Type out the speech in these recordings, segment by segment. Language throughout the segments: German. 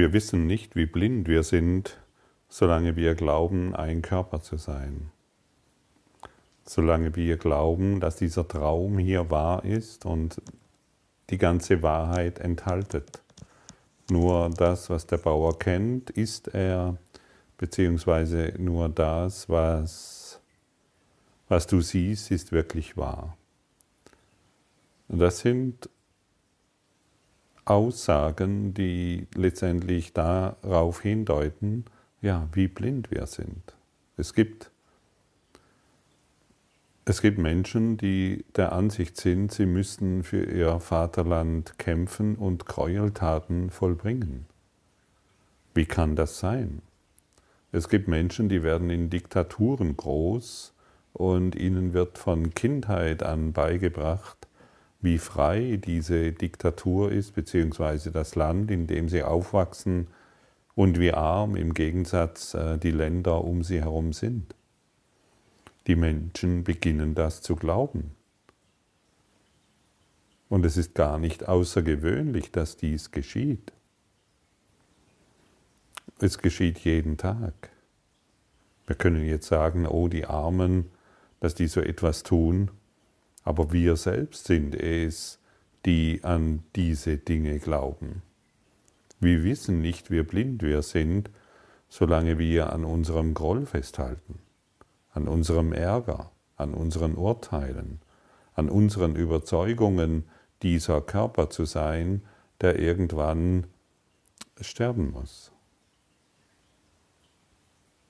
Wir wissen nicht, wie blind wir sind, solange wir glauben, ein Körper zu sein. Solange wir glauben, dass dieser Traum hier wahr ist und die ganze Wahrheit enthaltet. Nur das, was der Bauer kennt, ist er, beziehungsweise nur das, was, was du siehst, ist wirklich wahr. Das sind Aussagen, die letztendlich darauf hindeuten, ja, wie blind wir sind. Es gibt, es gibt Menschen, die der Ansicht sind, sie müssten für ihr Vaterland kämpfen und Gräueltaten vollbringen. Wie kann das sein? Es gibt Menschen, die werden in Diktaturen groß und ihnen wird von Kindheit an beigebracht, wie frei diese Diktatur ist, beziehungsweise das Land, in dem sie aufwachsen, und wie arm im Gegensatz äh, die Länder um sie herum sind. Die Menschen beginnen das zu glauben. Und es ist gar nicht außergewöhnlich, dass dies geschieht. Es geschieht jeden Tag. Wir können jetzt sagen, oh die Armen, dass die so etwas tun, aber wir selbst sind es, die an diese Dinge glauben. Wir wissen nicht, wie blind wir sind, solange wir an unserem Groll festhalten, an unserem Ärger, an unseren Urteilen, an unseren Überzeugungen, dieser Körper zu sein, der irgendwann sterben muss.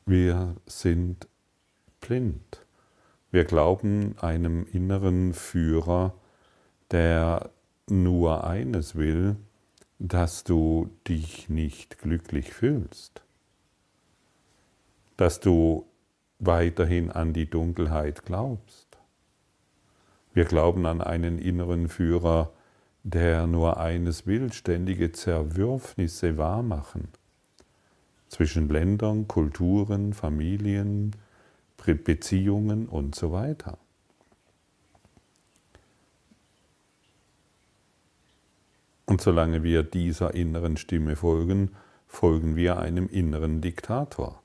Wir sind blind. Wir glauben einem inneren Führer, der nur eines will, dass du dich nicht glücklich fühlst, dass du weiterhin an die Dunkelheit glaubst. Wir glauben an einen inneren Führer, der nur eines will, ständige Zerwürfnisse wahrmachen zwischen Ländern, Kulturen, Familien, Beziehungen und so weiter. Und solange wir dieser inneren Stimme folgen, folgen wir einem inneren Diktator,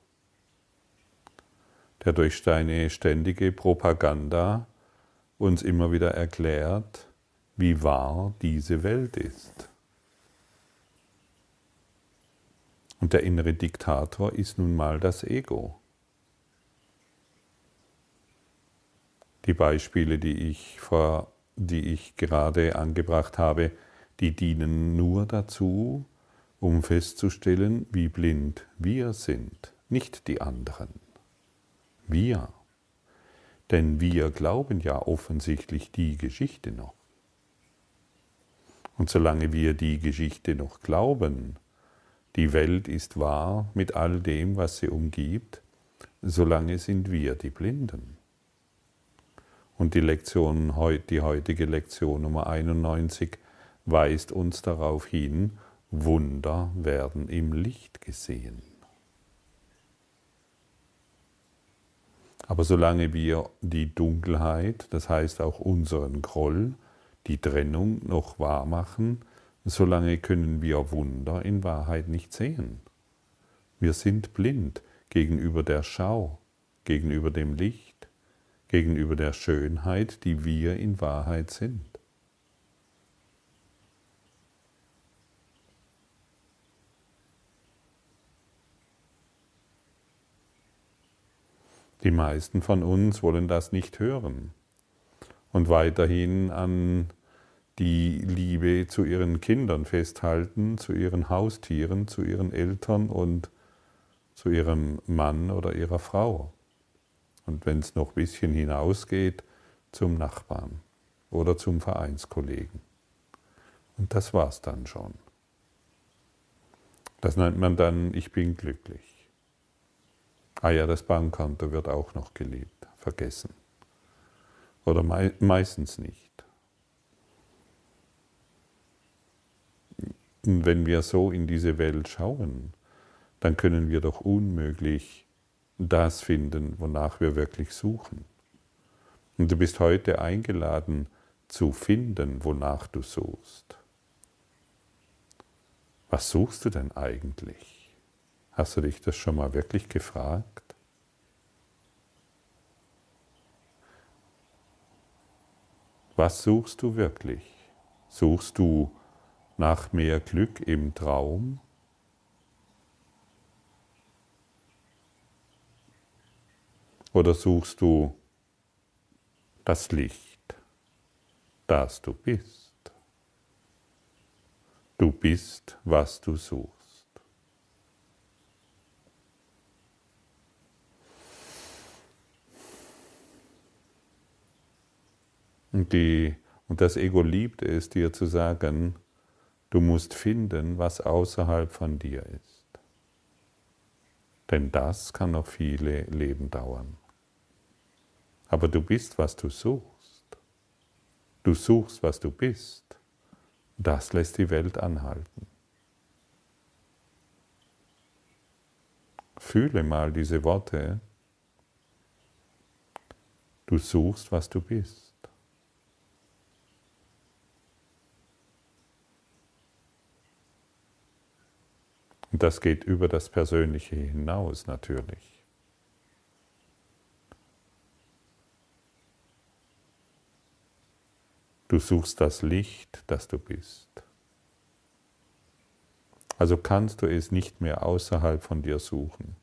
der durch seine ständige Propaganda uns immer wieder erklärt, wie wahr diese Welt ist. Und der innere Diktator ist nun mal das Ego. Die Beispiele, die ich, vor, die ich gerade angebracht habe, die dienen nur dazu, um festzustellen, wie blind wir sind, nicht die anderen. Wir. Denn wir glauben ja offensichtlich die Geschichte noch. Und solange wir die Geschichte noch glauben, die Welt ist wahr mit all dem, was sie umgibt, solange sind wir die Blinden. Und die Lektion, die heutige Lektion Nummer 91 weist uns darauf hin, Wunder werden im Licht gesehen. Aber solange wir die Dunkelheit, das heißt auch unseren Groll, die Trennung noch wahr machen, solange können wir Wunder in Wahrheit nicht sehen. Wir sind blind gegenüber der Schau, gegenüber dem Licht gegenüber der Schönheit, die wir in Wahrheit sind. Die meisten von uns wollen das nicht hören und weiterhin an die Liebe zu ihren Kindern festhalten, zu ihren Haustieren, zu ihren Eltern und zu ihrem Mann oder ihrer Frau und wenn es noch ein bisschen hinausgeht, zum Nachbarn oder zum Vereinskollegen. Und das war's dann schon. Das nennt man dann, ich bin glücklich. Ah ja, das Bankkonto wird auch noch geliebt, vergessen. Oder mei meistens nicht. Und wenn wir so in diese Welt schauen, dann können wir doch unmöglich das finden, wonach wir wirklich suchen. Und du bist heute eingeladen zu finden, wonach du suchst. Was suchst du denn eigentlich? Hast du dich das schon mal wirklich gefragt? Was suchst du wirklich? Suchst du nach mehr Glück im Traum? Oder suchst du das Licht, das du bist? Du bist, was du suchst. Und, die, und das Ego liebt es, dir zu sagen, du musst finden, was außerhalb von dir ist. Denn das kann noch viele Leben dauern. Aber du bist, was du suchst. Du suchst, was du bist. Das lässt die Welt anhalten. Fühle mal diese Worte. Du suchst, was du bist. Und das geht über das Persönliche hinaus natürlich. Du suchst das Licht, das du bist. Also kannst du es nicht mehr außerhalb von dir suchen.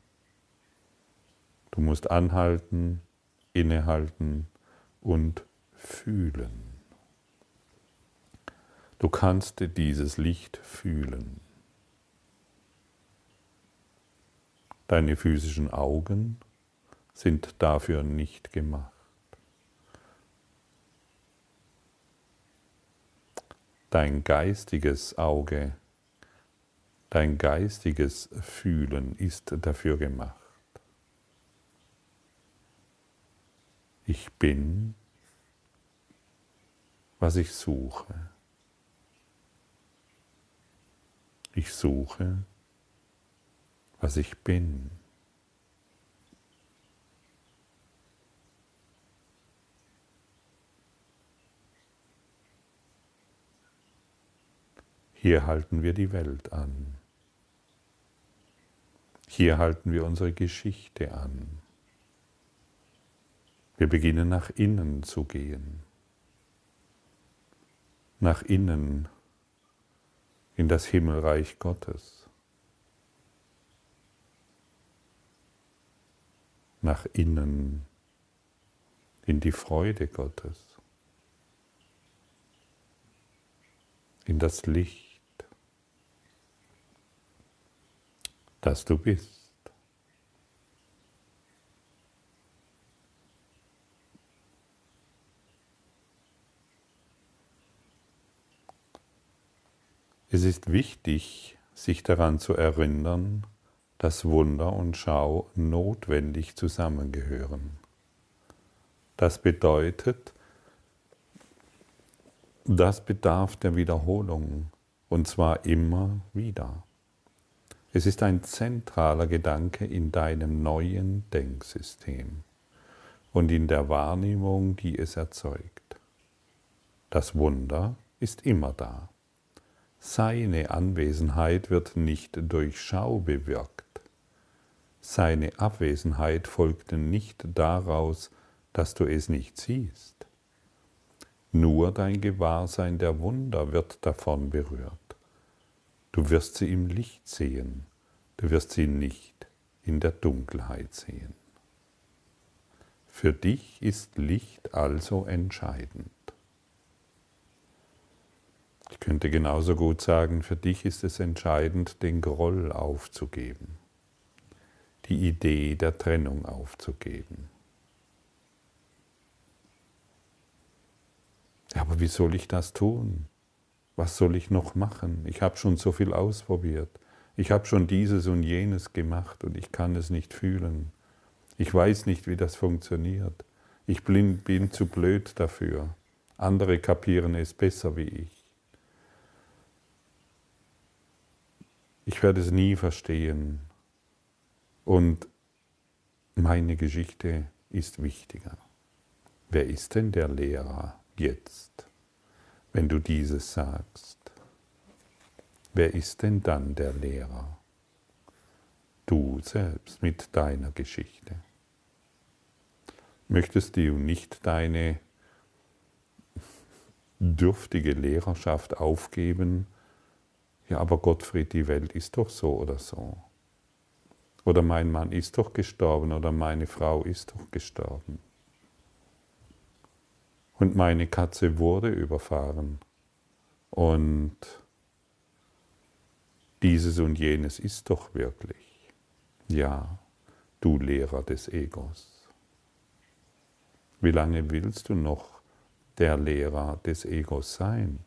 Du musst anhalten, innehalten und fühlen. Du kannst dieses Licht fühlen. Deine physischen Augen sind dafür nicht gemacht. Dein geistiges Auge, dein geistiges Fühlen ist dafür gemacht. Ich bin, was ich suche. Ich suche was ich bin. Hier halten wir die Welt an. Hier halten wir unsere Geschichte an. Wir beginnen nach innen zu gehen. Nach innen in das Himmelreich Gottes. nach innen in die Freude Gottes, in das Licht, das du bist. Es ist wichtig, sich daran zu erinnern, dass Wunder und Schau notwendig zusammengehören. Das bedeutet, das bedarf der Wiederholung und zwar immer wieder. Es ist ein zentraler Gedanke in deinem neuen Denksystem und in der Wahrnehmung, die es erzeugt. Das Wunder ist immer da. Seine Anwesenheit wird nicht durch Schau bewirkt seine Abwesenheit folgte nicht daraus, dass du es nicht siehst. Nur dein Gewahrsein der Wunder wird davon berührt. Du wirst sie im Licht sehen, du wirst sie nicht in der Dunkelheit sehen. Für dich ist Licht also entscheidend. Ich könnte genauso gut sagen, für dich ist es entscheidend, den Groll aufzugeben die Idee der Trennung aufzugeben. Aber wie soll ich das tun? Was soll ich noch machen? Ich habe schon so viel ausprobiert. Ich habe schon dieses und jenes gemacht und ich kann es nicht fühlen. Ich weiß nicht, wie das funktioniert. Ich bin, bin zu blöd dafür. Andere kapieren es besser wie ich. Ich werde es nie verstehen. Und meine Geschichte ist wichtiger. Wer ist denn der Lehrer jetzt, wenn du dieses sagst? Wer ist denn dann der Lehrer? Du selbst mit deiner Geschichte. Möchtest du nicht deine dürftige Lehrerschaft aufgeben? Ja, aber Gottfried, die Welt ist doch so oder so. Oder mein Mann ist doch gestorben oder meine Frau ist doch gestorben. Und meine Katze wurde überfahren. Und dieses und jenes ist doch wirklich. Ja, du Lehrer des Egos. Wie lange willst du noch der Lehrer des Egos sein?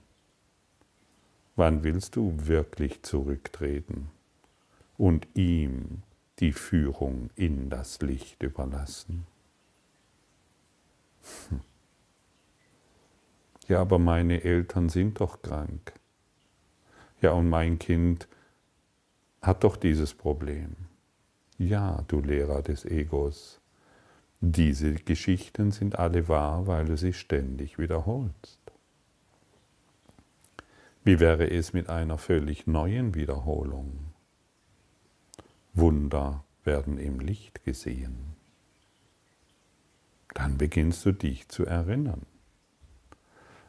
Wann willst du wirklich zurücktreten und ihm die Führung in das Licht überlassen? Hm. Ja, aber meine Eltern sind doch krank. Ja, und mein Kind hat doch dieses Problem. Ja, du Lehrer des Egos, diese Geschichten sind alle wahr, weil du sie ständig wiederholst. Wie wäre es mit einer völlig neuen Wiederholung? Wunder werden im Licht gesehen. Dann beginnst du dich zu erinnern.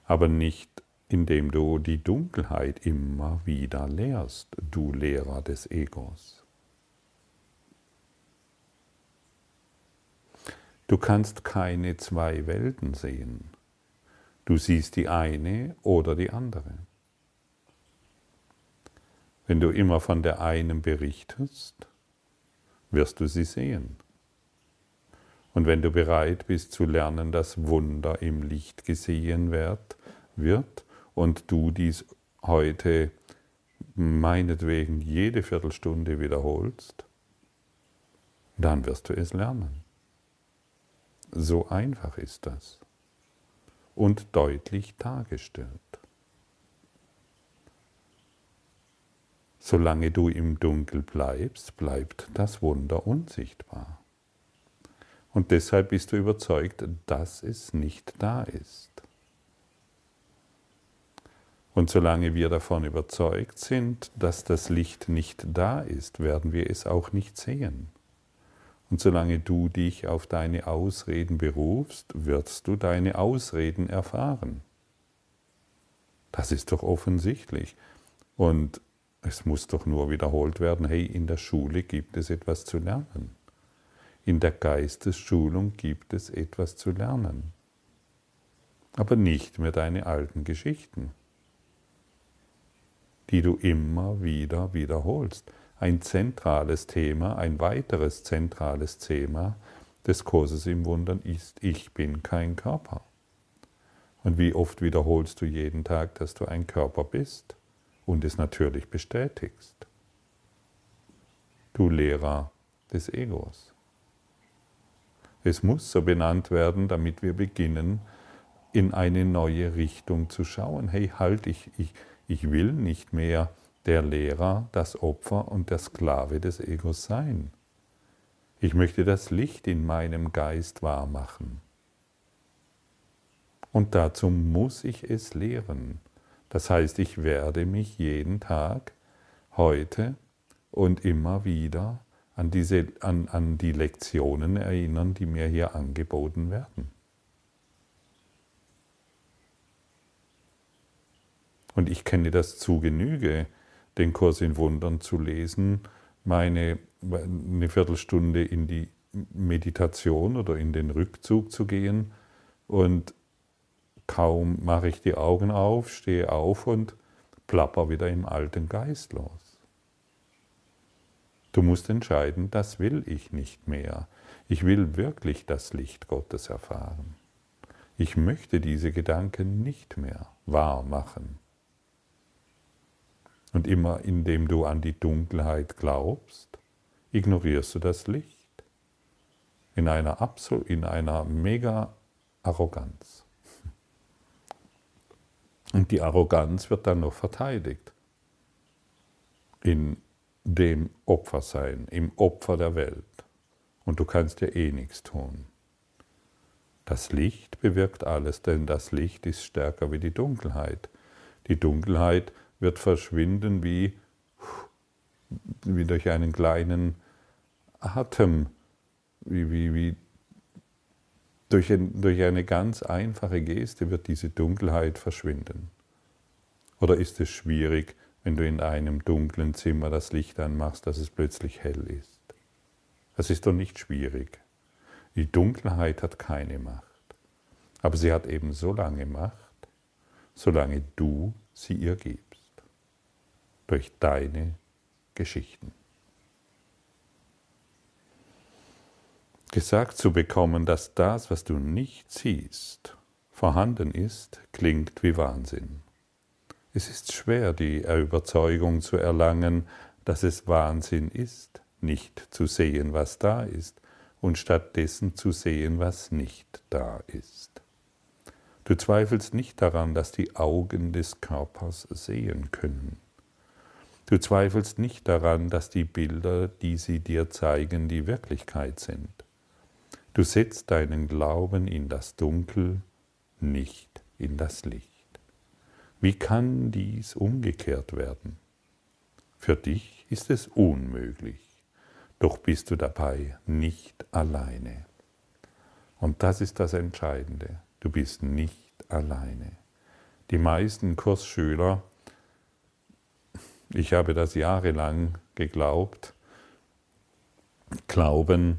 Aber nicht indem du die Dunkelheit immer wieder lehrst, du Lehrer des Egos. Du kannst keine zwei Welten sehen. Du siehst die eine oder die andere. Wenn du immer von der einen berichtest, wirst du sie sehen. Und wenn du bereit bist zu lernen, dass Wunder im Licht gesehen wird, wird und du dies heute meinetwegen jede Viertelstunde wiederholst, dann wirst du es lernen. So einfach ist das und deutlich dargestellt. Solange du im Dunkel bleibst, bleibt das Wunder unsichtbar. Und deshalb bist du überzeugt, dass es nicht da ist. Und solange wir davon überzeugt sind, dass das Licht nicht da ist, werden wir es auch nicht sehen. Und solange du dich auf deine Ausreden berufst, wirst du deine Ausreden erfahren. Das ist doch offensichtlich. Und es muss doch nur wiederholt werden, hey, in der Schule gibt es etwas zu lernen. In der Geistesschulung gibt es etwas zu lernen. Aber nicht mehr deine alten Geschichten, die du immer wieder wiederholst ein zentrales Thema, ein weiteres zentrales Thema des Kurses im Wundern ist, ich bin kein Körper. Und wie oft wiederholst du jeden Tag, dass du ein Körper bist und es natürlich bestätigst? Du Lehrer des Egos. Es muss so benannt werden, damit wir beginnen, in eine neue Richtung zu schauen. Hey, halt, ich, ich, ich will nicht mehr der Lehrer, das Opfer und der Sklave des Egos sein. Ich möchte das Licht in meinem Geist wahrmachen. Und dazu muss ich es lehren. Das heißt, ich werde mich jeden Tag, heute und immer wieder an, diese, an, an die Lektionen erinnern, die mir hier angeboten werden. Und ich kenne das zu Genüge, den Kurs in Wundern zu lesen, meine eine Viertelstunde in die Meditation oder in den Rückzug zu gehen und kaum mache ich die Augen auf, stehe auf und plapper wieder im alten Geist los. Du musst entscheiden, das will ich nicht mehr. Ich will wirklich das Licht Gottes erfahren. Ich möchte diese Gedanken nicht mehr wahr machen. Und immer indem du an die Dunkelheit glaubst, ignorierst du das Licht in einer, Absol in einer mega Arroganz. Und die Arroganz wird dann noch verteidigt in dem Opfersein, im Opfer der Welt. Und du kannst ja eh nichts tun. Das Licht bewirkt alles, denn das Licht ist stärker wie die Dunkelheit. Die Dunkelheit wird verschwinden wie, wie durch einen kleinen Atem, wie, wie, wie durch, ein, durch eine ganz einfache Geste wird diese Dunkelheit verschwinden. Oder ist es schwierig, wenn du in einem dunklen Zimmer das Licht anmachst, dass es plötzlich hell ist? Das ist doch nicht schwierig. Die Dunkelheit hat keine Macht. Aber sie hat eben so lange Macht, solange du sie ihr gibst. Durch deine Geschichten. Gesagt zu bekommen, dass das, was du nicht siehst, vorhanden ist, klingt wie Wahnsinn. Es ist schwer, die Überzeugung zu erlangen, dass es Wahnsinn ist, nicht zu sehen, was da ist, und stattdessen zu sehen, was nicht da ist. Du zweifelst nicht daran, dass die Augen des Körpers sehen können. Du zweifelst nicht daran, dass die Bilder, die sie dir zeigen, die Wirklichkeit sind. Du setzt deinen Glauben in das Dunkel, nicht in das Licht. Wie kann dies umgekehrt werden? Für dich ist es unmöglich, doch bist du dabei nicht alleine. Und das ist das Entscheidende. Du bist nicht alleine. Die meisten Kursschüler, ich habe das jahrelang geglaubt, glauben,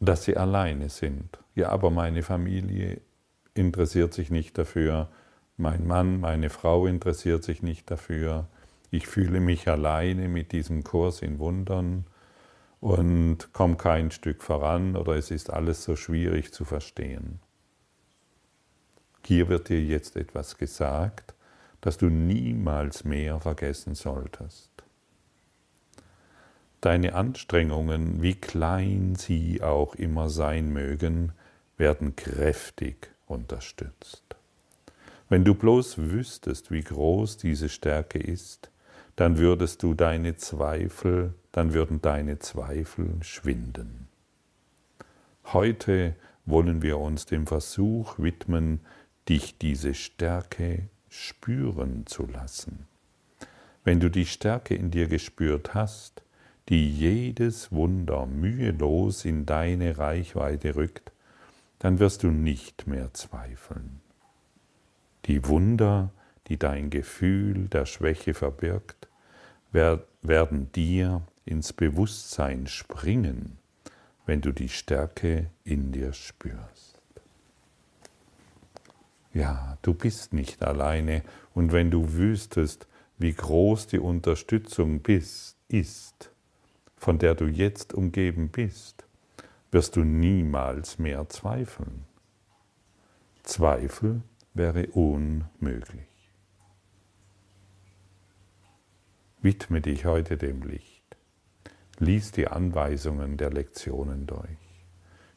dass sie alleine sind. Ja, aber meine Familie interessiert sich nicht dafür, mein Mann, meine Frau interessiert sich nicht dafür, ich fühle mich alleine mit diesem Kurs in Wundern. Und komme kein Stück voran oder es ist alles so schwierig zu verstehen. Hier wird dir jetzt etwas gesagt, das du niemals mehr vergessen solltest. Deine Anstrengungen, wie klein sie auch immer sein mögen, werden kräftig unterstützt. Wenn du bloß wüsstest, wie groß diese Stärke ist, dann würdest du deine Zweifel, dann würden deine Zweifel schwinden. Heute wollen wir uns dem Versuch widmen, dich diese Stärke spüren zu lassen. Wenn du die Stärke in dir gespürt hast, die jedes Wunder mühelos in deine Reichweite rückt, dann wirst du nicht mehr zweifeln. Die Wunder, die dein Gefühl der Schwäche verbirgt, werden dir ins Bewusstsein springen, wenn du die Stärke in dir spürst. Ja, du bist nicht alleine und wenn du wüsstest, wie groß die Unterstützung bist, ist, von der du jetzt umgeben bist, wirst du niemals mehr zweifeln. Zweifel wäre unmöglich. Widme dich heute dem Licht. Lies die Anweisungen der Lektionen durch.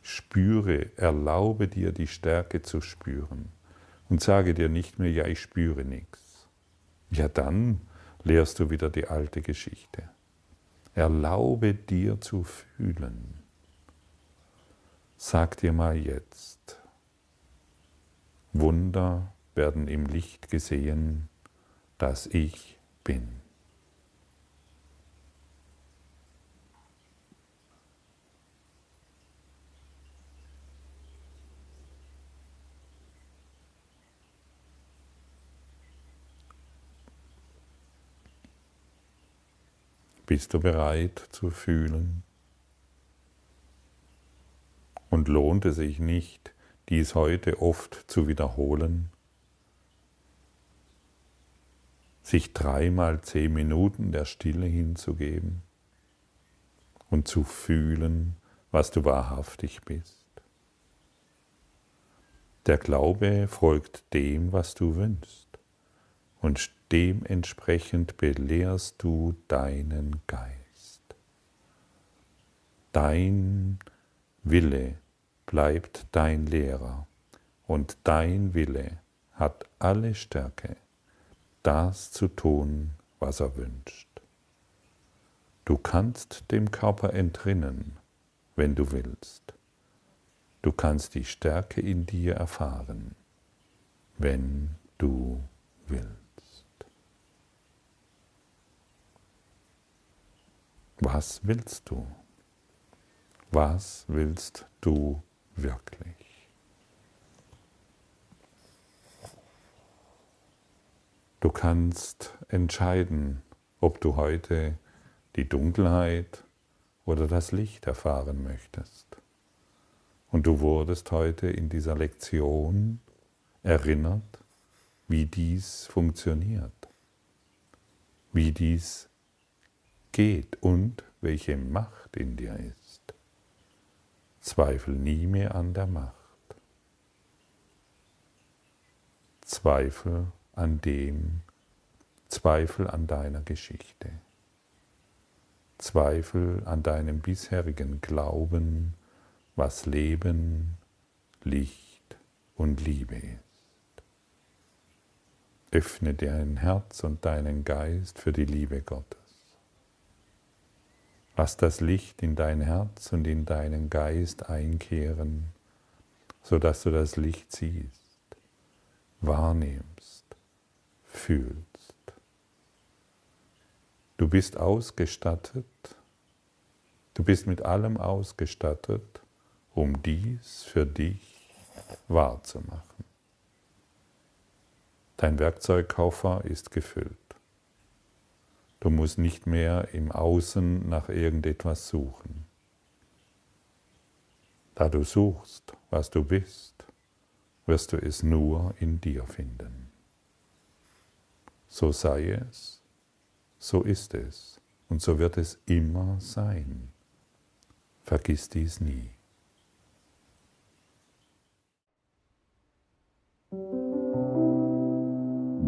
Spüre, erlaube dir die Stärke zu spüren und sage dir nicht mehr, ja, ich spüre nichts. Ja, dann lehrst du wieder die alte Geschichte. Erlaube dir zu fühlen. Sag dir mal jetzt, Wunder werden im Licht gesehen, das ich bin. Bist du bereit zu fühlen? Und lohnt es sich nicht, dies heute oft zu wiederholen? Sich dreimal zehn Minuten der Stille hinzugeben und zu fühlen, was du wahrhaftig bist. Der Glaube folgt dem, was du wünschst und dementsprechend belehrst du deinen Geist. Dein Wille bleibt dein Lehrer und dein Wille hat alle Stärke, das zu tun, was er wünscht. Du kannst dem Körper entrinnen, wenn du willst. Du kannst die Stärke in dir erfahren, wenn du willst. Was willst du? Was willst du wirklich? Du kannst entscheiden, ob du heute die Dunkelheit oder das Licht erfahren möchtest. Und du wurdest heute in dieser Lektion erinnert, wie dies funktioniert, wie dies geht und welche Macht in dir ist. Zweifel nie mehr an der Macht. Zweifel an dem, Zweifel an deiner Geschichte. Zweifel an deinem bisherigen Glauben, was Leben, Licht und Liebe ist. Öffne dein Herz und deinen Geist für die Liebe Gottes. Lass das Licht in dein Herz und in deinen Geist einkehren, sodass du das Licht siehst, wahrnimmst, fühlst. Du bist ausgestattet, du bist mit allem ausgestattet, um dies für dich wahrzumachen. Dein Werkzeugkoffer ist gefüllt. Du musst nicht mehr im Außen nach irgendetwas suchen. Da du suchst, was du bist, wirst du es nur in dir finden. So sei es, so ist es und so wird es immer sein. Vergiss dies nie.